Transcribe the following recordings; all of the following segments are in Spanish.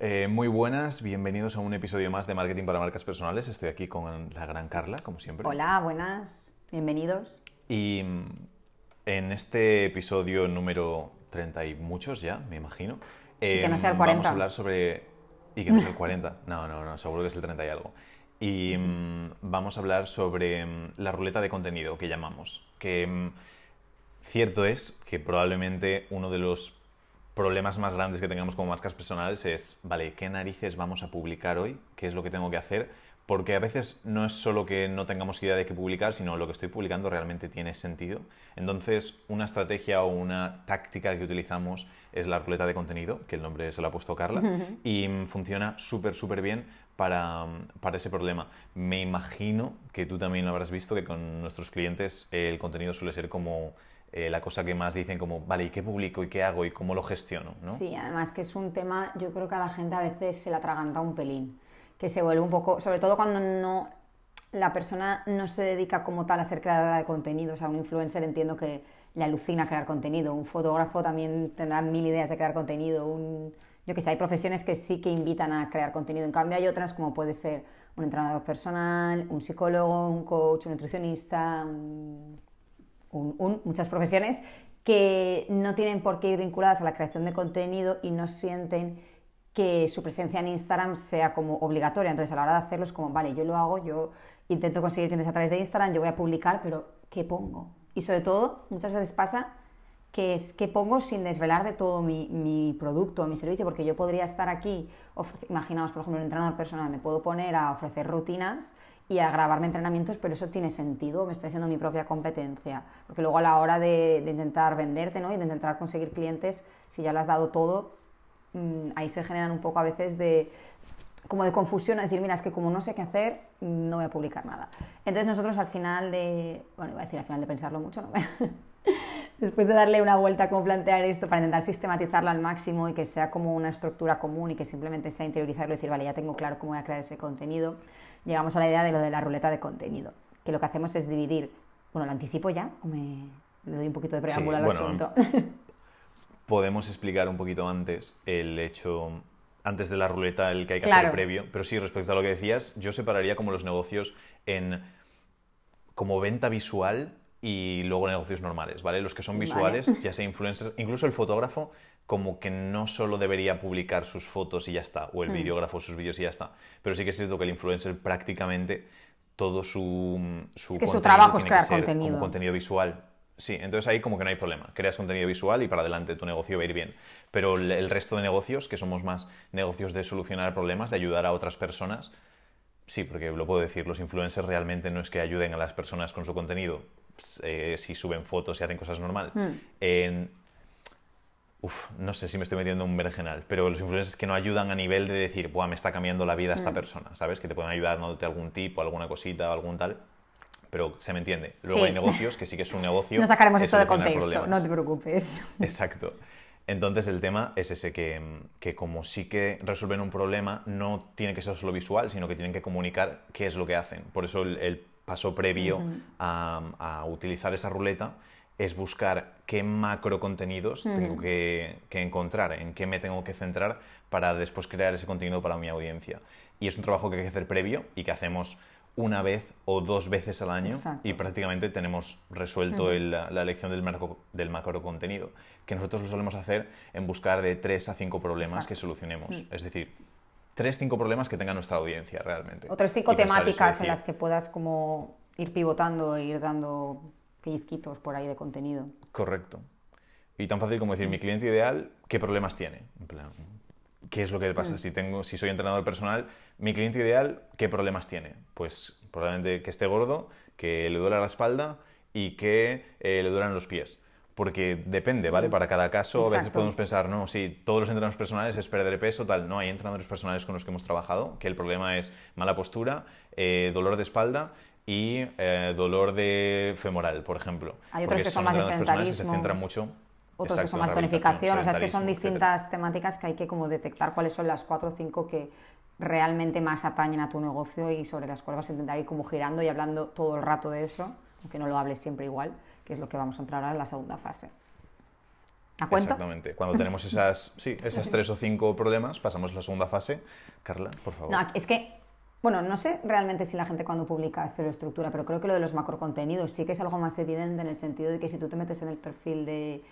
Eh, muy buenas, bienvenidos a un episodio más de Marketing para Marcas Personales. Estoy aquí con la gran Carla, como siempre. Hola, buenas, bienvenidos. Y mm, en este episodio número 30 y muchos ya, me imagino. Y que no sea el em, 40. Vamos a hablar sobre... Y que no sea el 40. No, no, no, seguro que es el 30 y algo. Y mm, vamos a hablar sobre mm, la ruleta de contenido que llamamos. Que cierto es que probablemente uno de los problemas más grandes que tengamos como marcas personales es, vale, ¿qué narices vamos a publicar hoy? ¿Qué es lo que tengo que hacer? Porque a veces no es solo que no tengamos idea de qué publicar, sino lo que estoy publicando realmente tiene sentido. Entonces, una estrategia o una táctica que utilizamos es la ruleta de contenido, que el nombre se lo ha puesto Carla, y mm, funciona súper, súper bien para, mm, para ese problema. Me imagino que tú también lo habrás visto, que con nuestros clientes el contenido suele ser como eh, la cosa que más dicen como, vale, ¿y qué publico y qué hago y cómo lo gestiono? ¿no? Sí, además que es un tema, yo creo que a la gente a veces se la atraganta un pelín, que se vuelve un poco, sobre todo cuando no la persona no se dedica como tal a ser creadora de contenido, o sea, un influencer entiendo que le alucina crear contenido, un fotógrafo también tendrá mil ideas de crear contenido, yo que sé, hay profesiones que sí que invitan a crear contenido, en cambio hay otras como puede ser un entrenador personal, un psicólogo, un coach, un nutricionista, un muchas profesiones que no tienen por qué ir vinculadas a la creación de contenido y no sienten que su presencia en Instagram sea como obligatoria. Entonces, a la hora de hacerlo es como, vale, yo lo hago, yo intento conseguir clientes a través de Instagram, yo voy a publicar, pero ¿qué pongo? Y sobre todo, muchas veces pasa que es qué pongo sin desvelar de todo mi, mi producto, mi servicio, porque yo podría estar aquí, imaginaos, por ejemplo, un entrenador personal, me puedo poner a ofrecer rutinas y a grabarme entrenamientos, pero eso tiene sentido, me estoy haciendo mi propia competencia, porque luego a la hora de, intentar venderte ¿no? y de intentar conseguir clientes, si ya le has dado todo, mm, ahí se generan un poco a veces de como de confusión, a decir, mira, es que como no sé qué hacer, no voy a publicar nada. Entonces nosotros al final de, bueno, iba a decir al final de pensarlo mucho. Después de darle una vuelta a cómo plantear esto para intentar sistematizarlo al máximo y que sea como una estructura común y que simplemente sea interiorizarlo y decir, vale, ya tengo claro cómo voy a crear ese contenido, llegamos a la idea de lo de la ruleta de contenido, que lo que hacemos es dividir, bueno, ¿lo anticipo ya o me doy un poquito de preámbulo al bueno, asunto? Podemos explicar un poquito antes el hecho, antes de la ruleta, el que hay que Claro. hacer previo. Pero sí, respecto a lo que decías, yo separaría como los negocios en como venta visual y luego negocios normales, ¿vale? Los que son Vale. visuales, ya sea influencers, incluso el fotógrafo, como que no solo debería publicar sus fotos y ya está, o el Hmm. videógrafo sus vídeos y ya está. Pero sí que es cierto que el influencer prácticamente todo su, su Es que su trabajo es crear contenido. Como contenido visual. Sí, entonces ahí como que no hay problema. Creas contenido visual y para adelante tu negocio va a ir bien. Pero el, resto de negocios, que somos más negocios de solucionar problemas, de ayudar a otras personas, sí, porque lo puedo decir, los influencers realmente no es que ayuden a las personas con su contenido, eh, si suben fotos y hacen cosas normal. En- Uf, no sé si me estoy metiendo en un berenjenal, pero los influencers que no ayudan a nivel de decir, Buah, me está cambiando la vida esta persona, ¿sabes? Que te pueden ayudar dándote algún tip o alguna cosita o algún tal, pero se me entiende. Luego Sí. hay negocios que sí que es un negocio. No sacaremos es esto de contexto, problemas. no te preocupes. Exacto. Entonces el tema es ese que, que como sí que resuelven un problema, no tiene que ser solo visual, sino que tienen que comunicar qué es lo que hacen. Por eso el, el paso previo a, a utilizar esa ruleta es buscar qué macro contenidos tengo que, que encontrar, en qué me tengo que centrar para después crear ese contenido para mi audiencia. Y es un trabajo que hay que hacer previo y que hacemos una vez o dos veces al año Exacto. y prácticamente tenemos resuelto el- la, elección del, marco- del macro contenido, que nosotros lo solemos hacer en buscar de tres a cinco problemas Exacto. que solucionemos. Es decir, tres, cinco problemas que tenga nuestra audiencia realmente. Cinco Y pensar eso, temáticas en las que puedas como ir pivotando e ir dando pellizquitos por ahí de contenido. Correcto. Y tan fácil como decir, mi cliente ideal, ¿qué problemas tiene? En plan, ¿qué es lo que le pasa? Si, tengo, si soy entrenador personal, mi cliente ideal, ¿qué problemas tiene? Pues probablemente que esté gordo, que le duela la espalda y que eh, le duelan los pies. Porque depende, ¿vale? Para cada caso, a veces podemos pensar, no, sí, todos los entrenadores personales es perder peso, tal. No, hay entrenadores personales con los que hemos trabajado, que el problema es mala postura, eh, dolor de espalda y eh, dolor de femoral, por ejemplo. Hay otros que son más de que se sedentarismo. centran mucho Otros exacto, que son más tonificación, o sea, es que son sedentarismo, etcétera. distintas temáticas que hay que como detectar cuáles son las cuatro o cinco que realmente más atañen a tu negocio y sobre las cuales vas a intentar ir como girando y hablando todo el rato de eso, aunque no lo hables siempre igual, que es lo que vamos a entrar ahora en la segunda fase. ¿A cuento? Exactamente. Cuando tenemos esas, sí, esas tres o cinco problemas, pasamos a la segunda fase. Carla, por favor. No, es que, bueno, no sé realmente si la gente cuando publica se lo estructura, pero creo que lo de los macrocontenidos sí que es algo más evidente en el sentido de que si tú te metes en el perfil de,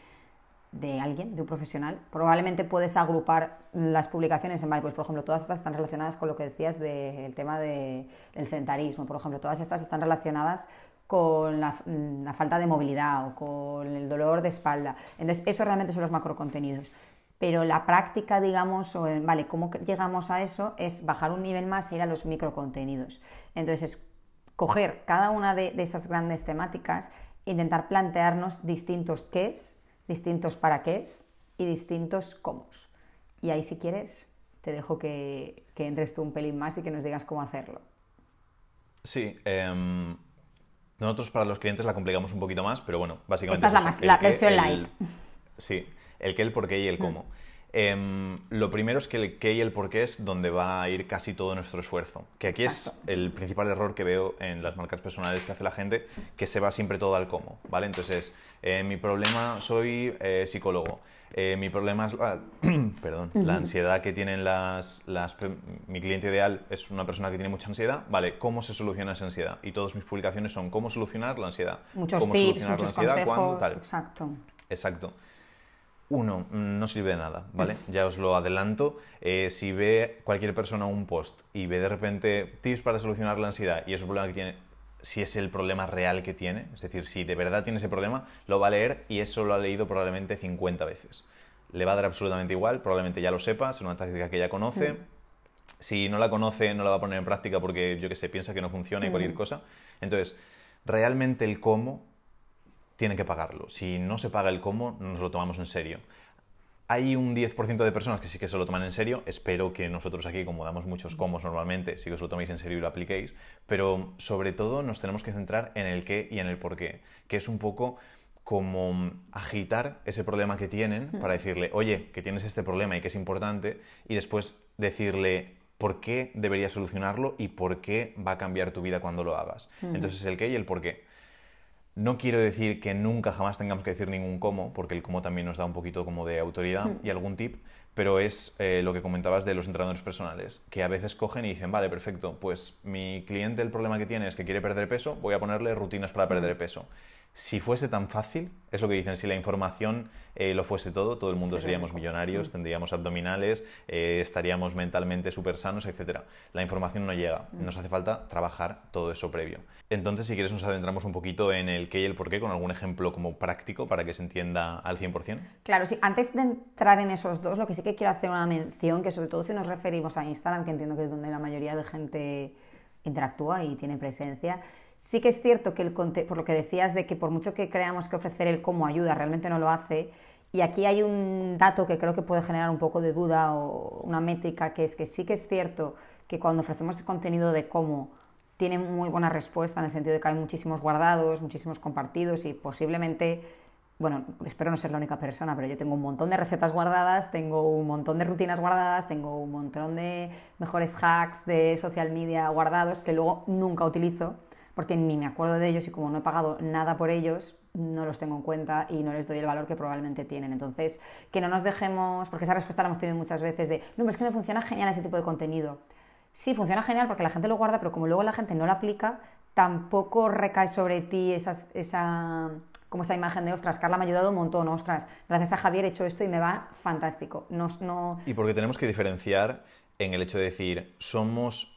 de alguien, de un profesional, probablemente puedes agrupar las publicaciones en, vale, pues por ejemplo, todas estas están relacionadas con lo que decías del tema de, del sedentarismo, por ejemplo, todas estas están relacionadas con la, la, falta de movilidad o con el dolor de espalda. Entonces, eso realmente son los macrocontenidos. Pero la práctica, digamos, o vale, cómo llegamos a eso es bajar un nivel más e ir a los microcontenidos. Entonces, es coger cada una de, de esas grandes temáticas, intentar plantearnos distintos qué es, distintos para qué es y distintos cómo. Y ahí, si quieres, te dejo que, que entres tú un pelín más y que nos digas cómo hacerlo. Sí, eh, nosotros para los clientes la complicamos un poquito más, pero bueno, básicamente... Esta es la, más, la versión el, light. Sí, el qué, el por qué y el cómo. Eh, lo primero es que el qué y el por qué es donde va a ir casi todo nuestro esfuerzo. Que aquí Exacto. es el principal error que veo en las marcas personales que hace la gente, que se va siempre todo al cómo, ¿vale? Entonces, eh, mi problema, soy eh, psicólogo. Eh, mi problema es la, perdón, la ansiedad que tienen las, las... Mi cliente ideal es una persona que tiene mucha ansiedad. Vale, ¿cómo se soluciona esa ansiedad? Y todas mis publicaciones son cómo solucionar la ansiedad. Muchos cómo tips, muchos consejos. cuándo. Exacto. Exacto. Uno, mm, no sirve de nada, ¿vale? Ya os lo adelanto. Eh, si ve cualquier persona un post y ve de repente tips para solucionar la ansiedad y es un problema que tiene, si es el problema real que tiene, es decir, si de verdad tiene ese problema, lo va a leer y eso lo ha leído probablemente 50 veces. Le va a dar absolutamente igual, probablemente ya lo sepa, es una táctica que ya conoce. Mm. Si no la conoce, no la va a poner en práctica porque, yo que sé, piensa que no funciona y cualquier Mm. cosa. Entonces, realmente el cómo tiene que pagarlo. Si no se paga el cómo, no nos lo tomamos en serio. Hay un 10% de personas que sí que se lo toman en serio. Espero que nosotros aquí, como damos muchos comos normalmente, sí que os lo toméis en serio y lo apliquéis. Pero sobre todo nos tenemos que centrar en el qué y en el por qué, que es un poco como agitar ese problema que tienen para decirle, oye, que tienes este problema y que es importante, y después decirle por qué deberías solucionarlo y por qué va a cambiar tu vida cuando lo hagas. Entonces el qué y el por qué. No quiero decir que nunca jamás tengamos que decir ningún cómo, porque el cómo también nos da un poquito como de autoridad y algún tip, pero es eh, lo que comentabas de los entrenadores personales, que a veces cogen y dicen, vale, perfecto, pues mi cliente el problema que tiene es que quiere perder peso, voy a ponerle rutinas para perder peso. Si fuese tan fácil, es lo que dicen, si la información eh, lo fuese todo, todo el mundo Sería seríamos millonarios, tendríamos abdominales, eh, estaríamos mentalmente súper sanos, etc. La información no llega, nos hace falta trabajar todo eso previo. Entonces, si quieres, nos adentramos un poquito en el qué y el por qué con algún ejemplo como práctico para que se entienda al 100%. Claro, sí. Antes de entrar en esos dos, lo que sí que quiero hacer una mención, que sobre todo si nos referimos a Instagram, que entiendo que es donde la mayoría de gente interactúa y tiene presencia, sí que es cierto que el por lo que decías de que por mucho que creamos que ofrecer el cómo ayuda, realmente no lo hace. Y aquí hay un dato que creo que puede generar un poco de duda o una métrica, que es que sí que es cierto que cuando ofrecemos contenido de cómo tiene muy buena respuesta en el sentido de que hay muchísimos guardados, muchísimos compartidos y posiblemente, bueno, espero no ser la única persona, pero yo tengo un montón de recetas guardadas, tengo un montón de rutinas guardadas, tengo un montón de mejores hacks de social media guardados que luego nunca utilizo porque ni me acuerdo de ellos y como no he pagado nada por ellos, no los tengo en cuenta y no les doy el valor que probablemente tienen. Entonces, que no nos dejemos, porque esa respuesta la hemos tenido muchas veces de, no, pero es que me funciona genial ese tipo de contenido. Sí, funciona genial porque la gente lo guarda, pero como luego la gente no lo aplica, tampoco recae sobre ti esas, esa, como esa imagen de, ostras, Carla me ha ayudado un montón, ostras, gracias a Javier he hecho esto y me va fantástico. No, no, Y porque tenemos que diferenciar en el hecho de decir, ¿somos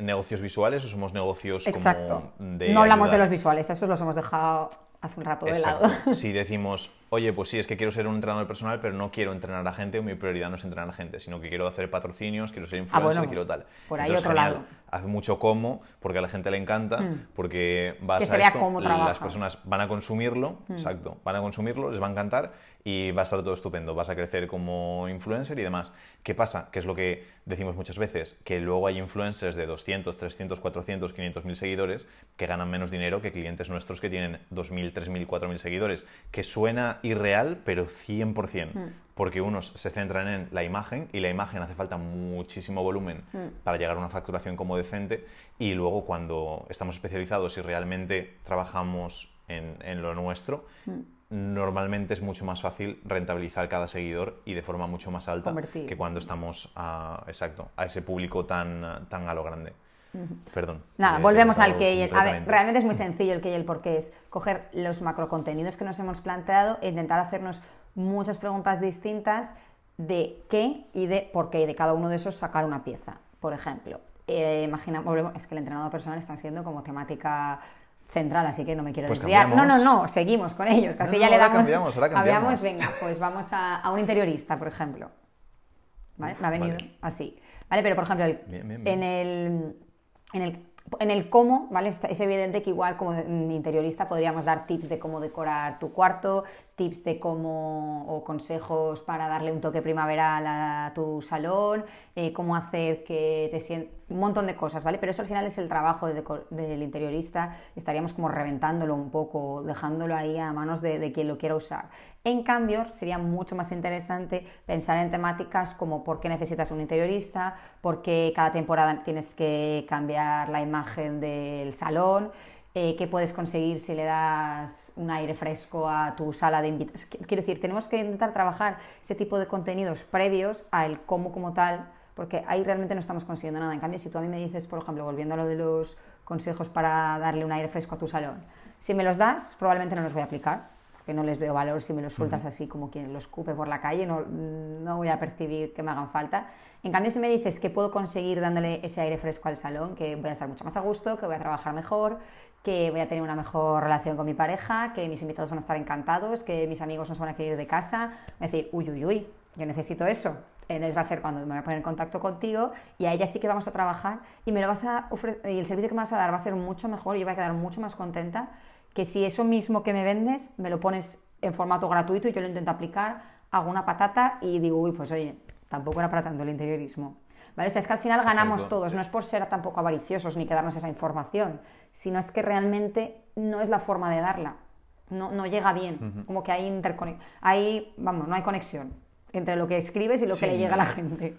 negocios visuales o somos negocios como exacto. de no hablamos de los visuales, esos los hemos dejado hace un rato de lado. Si decimos, oye, pues sí, es que quiero ser un entrenador personal, pero no quiero entrenar a gente, mi prioridad no es entrenar a gente, sino que quiero hacer patrocinios, quiero ser influencer, Ah, bueno, quiero tal. por ahí Entonces, otro genial, lado. Haz mucho como, porque a la gente le encanta, porque vas Que a se vea esto, cómo las trabajas. personas van a consumirlo, exacto, van a consumirlo, les va a encantar y va a estar todo estupendo, vas a crecer como influencer y demás. ¿Qué pasa? Que es lo que decimos muchas veces, que luego hay influencers de 200, 300, 400, 500 mil seguidores que ganan menos dinero que clientes nuestros que tienen 2.000, 3.000, 4.000 seguidores, que suena irreal, pero 100%, porque unos se centran en la imagen y la imagen hace falta muchísimo volumen para llegar a una facturación como decente. Y luego cuando estamos especializados y realmente trabajamos en, en lo nuestro, normalmente es mucho más fácil rentabilizar cada seguidor y de forma mucho más alta Convertir. que cuando estamos a, exacto, a ese público tan, tan a lo grande. Perdón. Nada, eh, volvemos al cortado que y el. A ver, realmente es muy sencillo el que y el por qué es coger los macrocontenidos que nos hemos planteado e intentar hacernos muchas preguntas distintas de qué y de por qué y de cada uno de esos sacar una pieza. Por ejemplo, eh, imagina, volvemos, es que el entrenador personal está siendo como temática central, así que no me quiero Pues desviar. No, no, no, seguimos con ellos, casi No, ya no, le ahora damos. cambiamos, ahora cambiamos. venga, pues vamos a, a un interiorista, por ejemplo. ¿Vale? Me ha venido vale. así. ¿Vale? Pero, por ejemplo, el- Bien, bien, bien. en el en el, en el cómo, ¿vale? Es evidente que igual como interiorista podríamos dar tips de cómo decorar tu cuarto, tips de cómo o consejos para darle un toque primaveral a tu salón, eh, cómo hacer que te sientas... un montón de cosas, ¿vale? Pero eso al final es el trabajo del interiorista, estaríamos como reventándolo un poco, dejándolo ahí a manos de, de quien lo quiera usar. En cambio, sería mucho más interesante pensar en temáticas como por qué necesitas un interiorista, por qué cada temporada tienes que cambiar la imagen del salón, eh, qué puedes conseguir si le das un aire fresco a tu sala de invitados. Quiero decir, tenemos que intentar trabajar ese tipo de contenidos previos al cómo como tal, porque ahí realmente no estamos consiguiendo nada. En cambio, si tú a mí me dices, por ejemplo, volviendo a lo de los consejos para darle un aire fresco a tu salón, si me los das, probablemente no los voy a aplicar que no les veo valor si me los sueltas así como quien los escupe por la calle, no, no voy a percibir que me hagan falta. En cambio, si me dices que puedo conseguir dándole ese aire fresco al salón, que voy a estar mucho más a gusto, que voy a trabajar mejor, que voy a tener una mejor relación con mi pareja, que mis invitados van a estar encantados, que mis amigos no se van a querer ir de casa, voy a decir, uy, uy, uy, yo necesito eso. Entonces va a ser cuando me voy a poner en contacto contigo y a ella sí que vamos a trabajar y me lo vas a ofrecer, y el servicio que me vas a dar va a ser mucho mejor y yo voy a quedar mucho más contenta que si eso mismo que me vendes me lo pones en formato gratuito y yo lo intento aplicar, hago una patata y digo, uy, pues oye, tampoco era para tanto el interiorismo. ¿Vale? O sea, es que al final ganamos Exacto. todos, no es por ser tampoco avariciosos ni quedarnos esa información, sino es que realmente no es la forma de darla, no, no llega bien, como que hay interconexión, hay, vamos, no hay conexión entre lo que escribes y lo que le llega a la gente.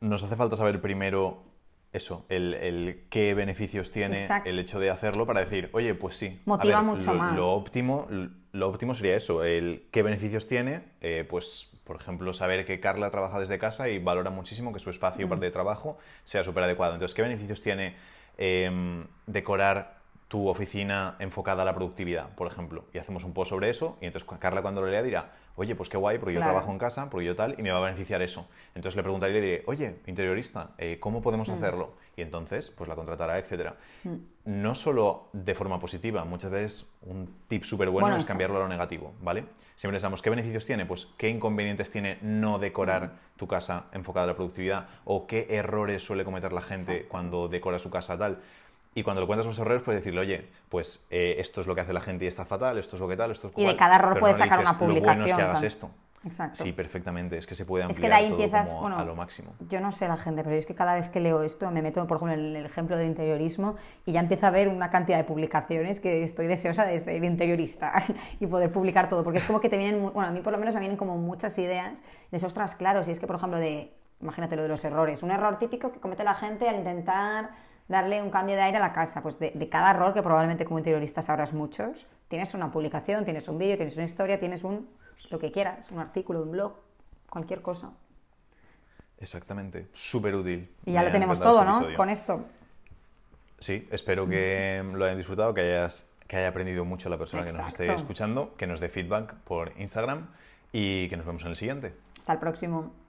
Nos hace falta saber primero eso, el, el qué beneficios tiene Exacto. el hecho de hacerlo para decir, oye, pues sí. A Motiva ver, mucho lo, más. Lo óptimo, lo óptimo sería eso, el qué beneficios tiene, eh, pues por ejemplo, saber que Carla trabaja desde casa y valora muchísimo que su espacio, parte de trabajo, sea súper adecuado. Entonces, ¿qué beneficios tiene em, decorar tu oficina enfocada a la productividad, por ejemplo? Y hacemos un post sobre eso y entonces Carla cuando lo lea dirá, oye, pues qué guay, porque Claro. yo trabajo en casa, porque yo tal, y me va a beneficiar eso. Entonces le preguntaré y le diré, oye, interiorista, eh, ¿cómo podemos Mm. hacerlo? Y entonces, pues la contratará, etcétera. No solo de forma positiva, muchas veces un tip súper bueno, Bueno, es eso. cambiarlo a lo negativo, ¿vale? Siempre pensamos, ¿qué beneficios tiene? Pues, ¿qué inconvenientes tiene no decorar Mm. tu casa enfocada a la productividad? ¿O qué errores suele cometer la gente Exacto. cuando decora su casa tal? Y cuando le cuentas los errores, puedes decirle, oye, pues eh, esto es lo que hace la gente y está fatal, esto es lo que tal, esto es Y de cual", cada error pero puedes no sacar dices, una "Lo bueno es que publicación, hagas tal". esto. Exacto. Sí, perfectamente. Es que se puede Es ampliar que de ahí todo empiezas, como bueno, a lo máximo. yo no sé la gente, pero es que cada vez que leo esto me meto, por ejemplo, en el ejemplo del interiorismo y ya empieza a ver una cantidad de publicaciones que estoy deseosa de ser interiorista y poder publicar todo, porque es como que te vienen, bueno, a mí por lo menos me vienen como muchas ideas de esos ostras, claro, si es que, por ejemplo, de, imagínate lo de los errores, un error típico que comete la gente al intentar darle un cambio de aire a la casa, pues de, de cada error, que probablemente como interioristas sabrás muchos, tienes una publicación, tienes un vídeo, tienes una historia, tienes un, lo que quieras, un artículo, un blog, cualquier cosa. Exactamente. Súper útil. Y ya lo tenemos todo, ¿no? episodio. Con esto. Sí, espero que lo hayan disfrutado, que, hayas, que haya aprendido mucho la persona que nos esté escuchando, que nos dé feedback por Instagram y que nos vemos en el siguiente. Hasta el próximo.